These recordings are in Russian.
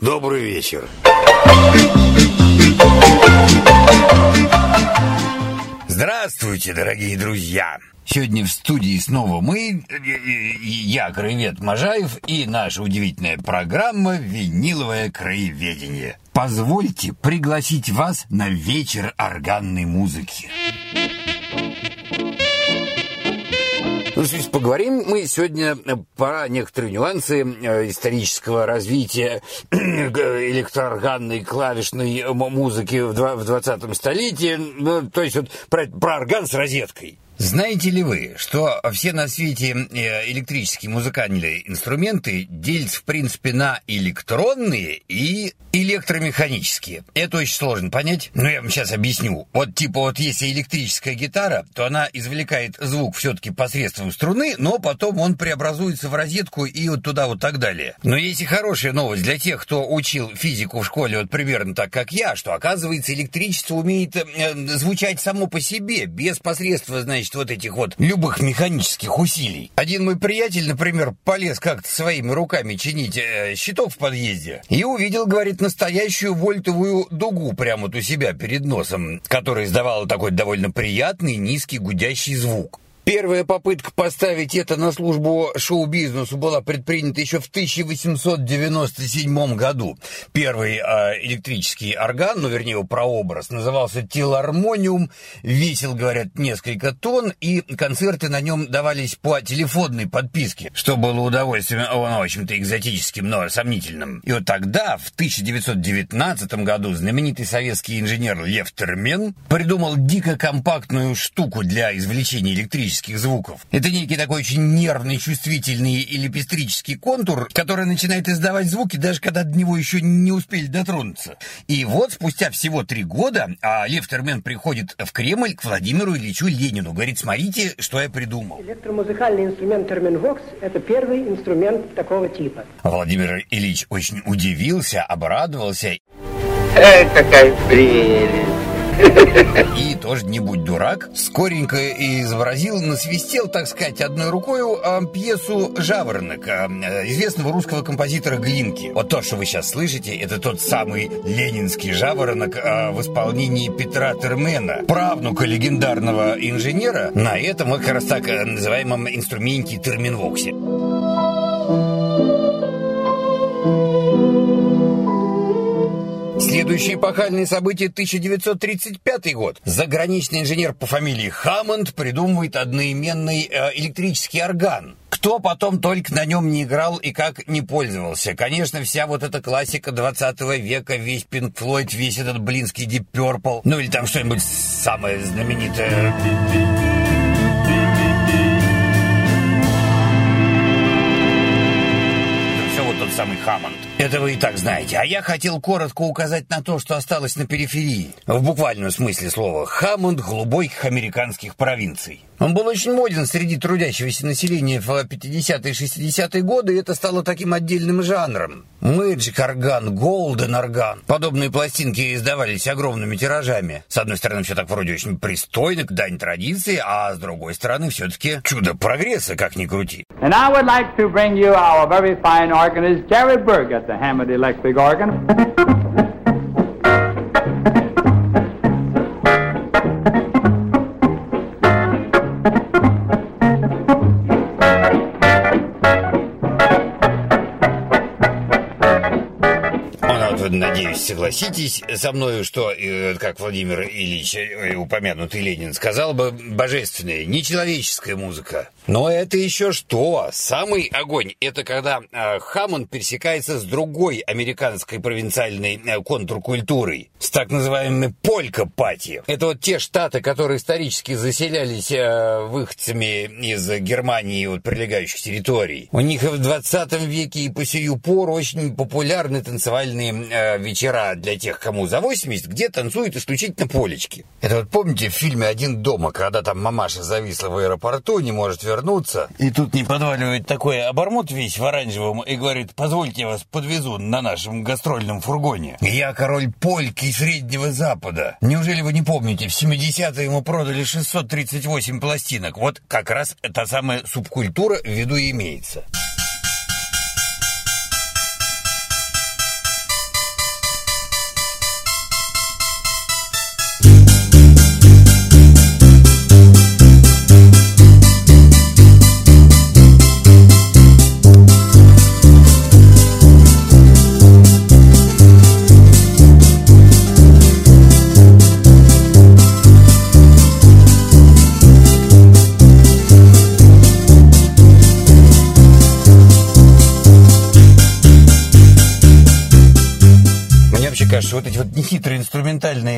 Добрый вечер. Здравствуйте, дорогие друзья! Сегодня в студии снова мы, я, Краевед Можаев, и наша удивительная программа «Виниловое краеведение». Позвольте пригласить вас на вечер органной музыки. Ну, то есть поговорим мы сегодня про некоторые нюансы э, исторического развития электроорганной клавишной музыки в 20 столетии. Ну, то есть вот про, про орган с розеткой. Знаете ли вы, что все на свете э, электрические музыкальные инструменты делятся, в принципе, на электронные и электромеханические? Это очень сложно понять, но я вам сейчас объясню. Вот типа вот если электрическая гитара, то она извлекает звук все-таки посредством струны, но потом он преобразуется в розетку и вот туда вот так далее. Но есть и хорошая новость для тех, кто учил физику в школе вот примерно так, как я, что оказывается электричество умеет э, звучать само по себе, без посредства, значит, значит, вот этих вот любых механических усилий. Один мой приятель, например, полез как-то своими руками чинить э, щиток в подъезде и увидел, говорит, настоящую вольтовую дугу прямо вот у себя перед носом, которая издавала такой довольно приятный низкий гудящий звук. Первая попытка поставить это на службу шоу-бизнесу была предпринята еще в 1897 году. Первый э, электрический орган, ну, вернее, его прообраз, назывался «Телармониум», весил, говорят, несколько тонн, и концерты на нем давались по телефонной подписке, что было удовольствием, ну, в общем-то, экзотическим, но сомнительным. И вот тогда, в 1919 году, знаменитый советский инженер Лев Термен придумал дико компактную штуку для извлечения электричества электрических звуков. Это некий такой очень нервный, чувствительный и лепестрический контур, который начинает издавать звуки, даже когда до него еще не успели дотронуться. И вот спустя всего три года а Лев Термен приходит в Кремль к Владимиру Ильичу Ленину. Говорит, смотрите, что я придумал. Электромузыкальный инструмент Терменвокс – это первый инструмент такого типа. Владимир Ильич очень удивился, обрадовался. Эх, какая прелесть! И тоже не будь дурак, скоренько изобразил, насвистел, так сказать, одной рукой а, пьесу «Жаворонок» а, известного русского композитора Глинки. Вот то, что вы сейчас слышите, это тот самый ленинский «Жаворонок» а, в исполнении Петра Термена, правнука легендарного инженера, на этом вот как раз так называемом инструменте терминвоксе. Следующее эпохальное событие 1935 год. Заграничный инженер по фамилии Хаммонд придумывает одноименный э, электрический орган. Кто потом только на нем не играл и как не пользовался? Конечно, вся вот эта классика 20 века, весь Пинк Флойд, весь этот блинский Deep Purple, ну или там что-нибудь самое знаменитое... Все вот тот самый Хаммонд. Это вы и так знаете. А я хотел коротко указать на то, что осталось на периферии. В буквальном смысле слова. Хаммонд глубоких американских провинций. Он был очень моден среди трудящегося населения в 50-е и 60-е годы, и это стало таким отдельным жанром. Мэджик орган, голден орган. Подобные пластинки издавались огромными тиражами. С одной стороны, все так вроде очень пристойно, дань традиции, а с другой стороны, все-таки чудо прогресса, как ни крути. And I would like to bring you our very fine organist, Jerry Berg, at the Hammond Electric Organ. Надеюсь, согласитесь со мной, что, э, как Владимир Ильич, э, упомянутый Ленин, сказал бы, божественная, нечеловеческая музыка. Но это еще что? Самый огонь – это когда э, Хаммонд пересекается с другой американской провинциальной э, контркультурой, с так называемыми полька-пати. Это вот те штаты, которые исторически заселялись э, выходцами из Германии и вот прилегающих территорий. У них в 20 веке и по сию пору очень популярны танцевальные вечера для тех, кому за 80, где танцуют исключительно полечки. Это вот помните в фильме «Один дома», когда там мамаша зависла в аэропорту, не может вернуться, и тут не подваливает такой обормот весь в оранжевом и говорит, позвольте я вас подвезу на нашем гастрольном фургоне. Я король польки Среднего Запада. Неужели вы не помните, в 70-е ему продали 638 пластинок. Вот как раз та самая субкультура в виду имеется.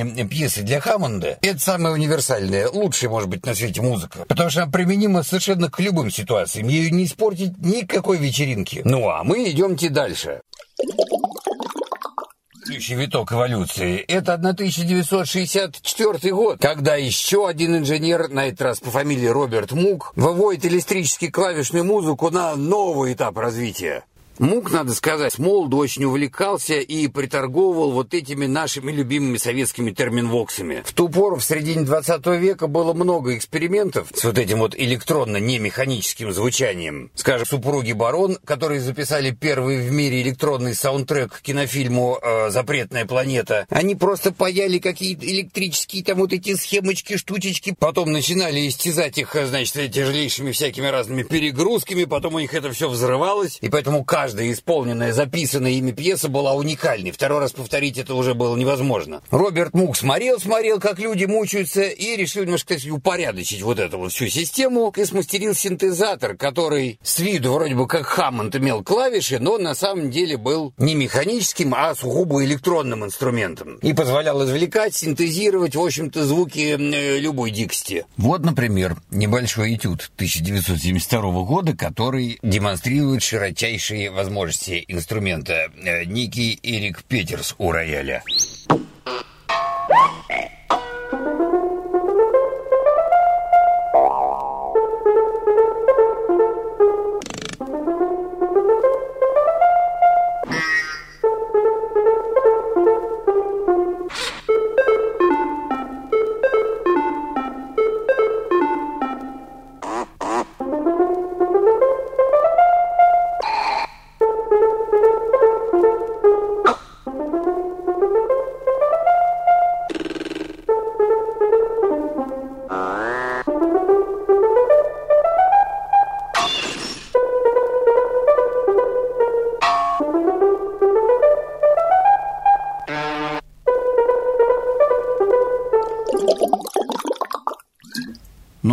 Инструментальные пьесы для Хаммонда, это самая универсальная, лучшая, может быть, на свете музыка. Потому что она применима совершенно к любым ситуациям. Ее не испортить никакой вечеринки. Ну, а мы идемте дальше. Следующий виток эволюции – это 1964 год, когда еще один инженер, на этот раз по фамилии Роберт Мук, выводит электрически клавишную музыку на новый этап развития. Мук, надо сказать, с молоду очень увлекался и приторговывал вот этими нашими любимыми советскими терминвоксами. В ту пору, в середине 20 века, было много экспериментов с вот этим вот электронно-немеханическим звучанием. Скажем, супруги Барон, которые записали первый в мире электронный саундтрек к кинофильму э, «Запретная планета», они просто паяли какие-то электрические там вот эти схемочки, штучечки, потом начинали истязать их, э, значит, тяжелейшими всякими разными перегрузками, потом у них это все взрывалось, и поэтому каждая исполненная, записанная ими пьеса была уникальной. Второй раз повторить это уже было невозможно. Роберт Мук смотрел, смотрел, как люди мучаются, и решил немножко сказать, упорядочить вот эту вот всю систему, и смастерил синтезатор, который с виду вроде бы как Хаммонд имел клавиши, но на самом деле был не механическим, а сугубо электронным инструментом. И позволял извлекать, синтезировать, в общем-то, звуки э, любой дикости. Вот, например, небольшой этюд 1972 года, который демонстрирует широчайшие возможности инструмента э, Ники Эрик Петерс у рояля.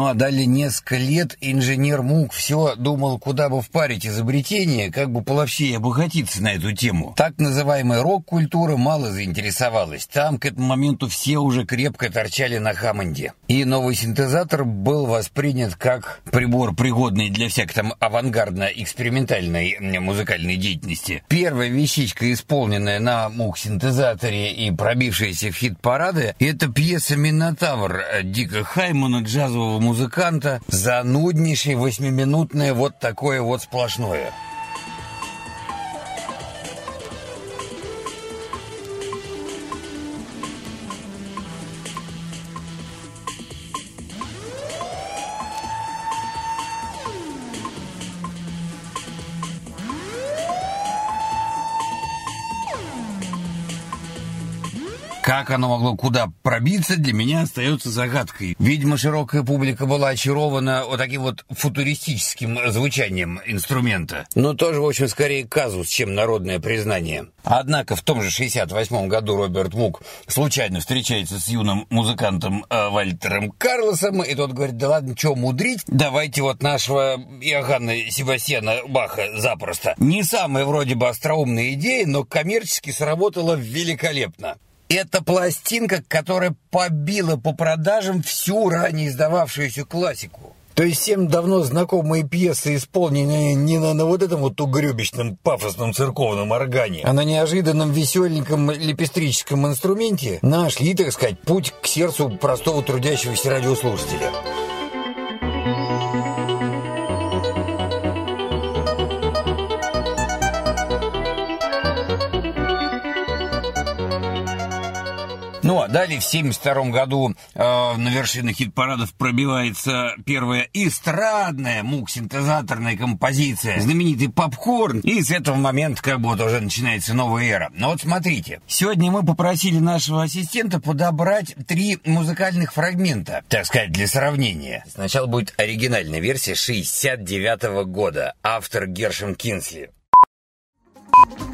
Ну а далее несколько лет инженер Мук все думал, куда бы впарить изобретение, как бы половчее обогатиться на эту тему. Так называемая рок-культура мало заинтересовалась. Там к этому моменту все уже крепко торчали на Хаммонде. И новый синтезатор был воспринят как прибор, пригодный для всякой там авангардно-экспериментальной музыкальной деятельности. Первая вещичка, исполненная на Мук-синтезаторе и пробившаяся в хит-парады, это пьеса «Минотавр» Дика Хаймана, джазового музыканта зануднейший восьмиминутное вот такое вот сплошное. Как оно могло куда пробиться, для меня остается загадкой. Видимо, широкая публика была очарована вот таким вот футуристическим звучанием инструмента. Но тоже, в общем, скорее казус, чем народное признание. Однако в том же 68 году Роберт Мук случайно встречается с юным музыкантом э, Вальтером Карлосом, и тот говорит, да ладно, что мудрить, давайте вот нашего Иоганна Себастьяна Баха запросто. Не самая вроде бы остроумная идея, но коммерчески сработала великолепно. Это пластинка, которая побила по продажам всю ранее издававшуюся классику. То есть всем давно знакомые пьесы, исполненные не на, на вот этом вот угребищном пафосном церковном органе, а на неожиданном веселеньком лепестрическом инструменте, нашли, так сказать, путь к сердцу простого трудящегося радиослушателя. Далее в 1972 году э, на вершины хит-парадов пробивается первая эстрадная мук-синтезаторная композиция, знаменитый «Попкорн», и с этого момента как бы вот уже начинается новая эра. Но вот смотрите, сегодня мы попросили нашего ассистента подобрать три музыкальных фрагмента, так сказать, для сравнения. Сначала будет оригинальная версия 69 -го года, автор Гершем Кинсли. Да-то,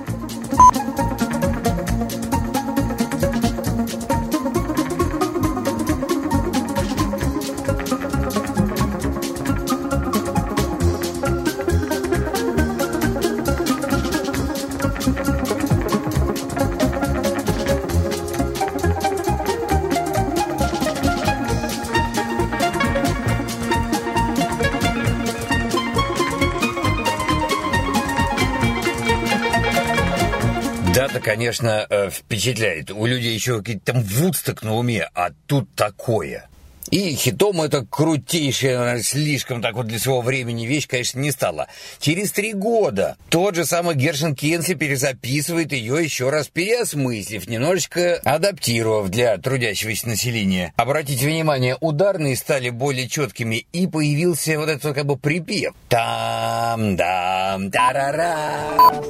конечно, э, впечатляет. У людей еще какие-то там вудсток на уме, а тут такое. И хитом это крутейшая, слишком так вот для своего времени вещь, конечно, не стала. Через три года тот же самый Гершин Кенси перезаписывает ее еще раз переосмыслив, немножечко адаптировав для трудящегося населения. Обратите внимание, ударные стали более четкими, и появился вот этот как бы припев. Там-дам, тарарам.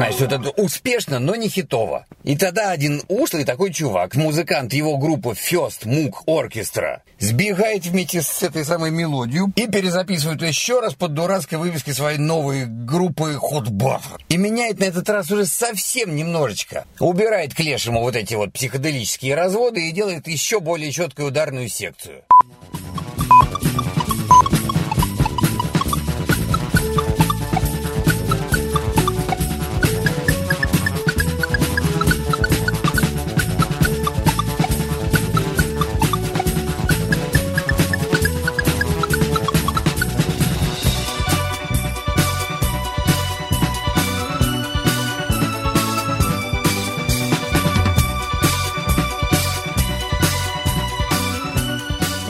Понимаешь, это успешно, но не хитово. И тогда один ушлый такой чувак, музыкант его группы First Moog Orchestra, сбегает вместе с этой самой мелодию и перезаписывает еще раз под дурацкой вывеской своей новой группы Hot Butter. И меняет на этот раз уже совсем немножечко. Убирает к лешему вот эти вот психоделические разводы и делает еще более четкую ударную секцию.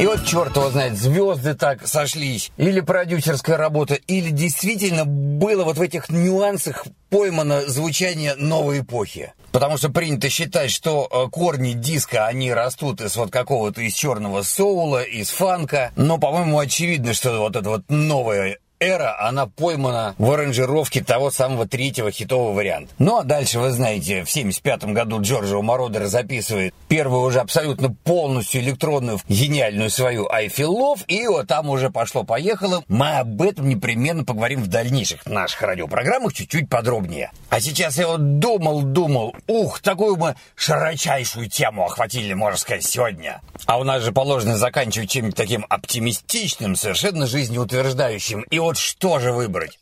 И вот черт его знает, звезды так сошлись, или продюсерская работа, или действительно было вот в этих нюансах поймано звучание новой эпохи. Потому что принято считать, что э, корни диска, они растут из вот какого-то из черного соула, из фанка. Но, по-моему, очевидно, что вот это вот новое эра, она поймана в аранжировке того самого третьего хитового варианта. Ну а дальше, вы знаете, в 75 году Джорджио Мородер записывает первую уже абсолютно полностью электронную гениальную свою I Feel Love, и вот там уже пошло-поехало. Мы об этом непременно поговорим в дальнейших наших радиопрограммах чуть-чуть подробнее. А сейчас я вот думал-думал, ух, такую мы широчайшую тему охватили, можно сказать, сегодня. А у нас же положено заканчивать чем-нибудь таким оптимистичным, совершенно жизнеутверждающим. И вот вот что же выбрать.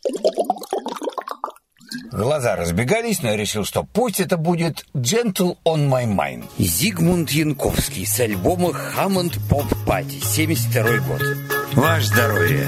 Глаза разбегались, но я решил, что пусть это будет «Gentle on my mind». Зигмунд Янковский с альбома «Hammond Pop Party» 72 год. Ваше здоровье!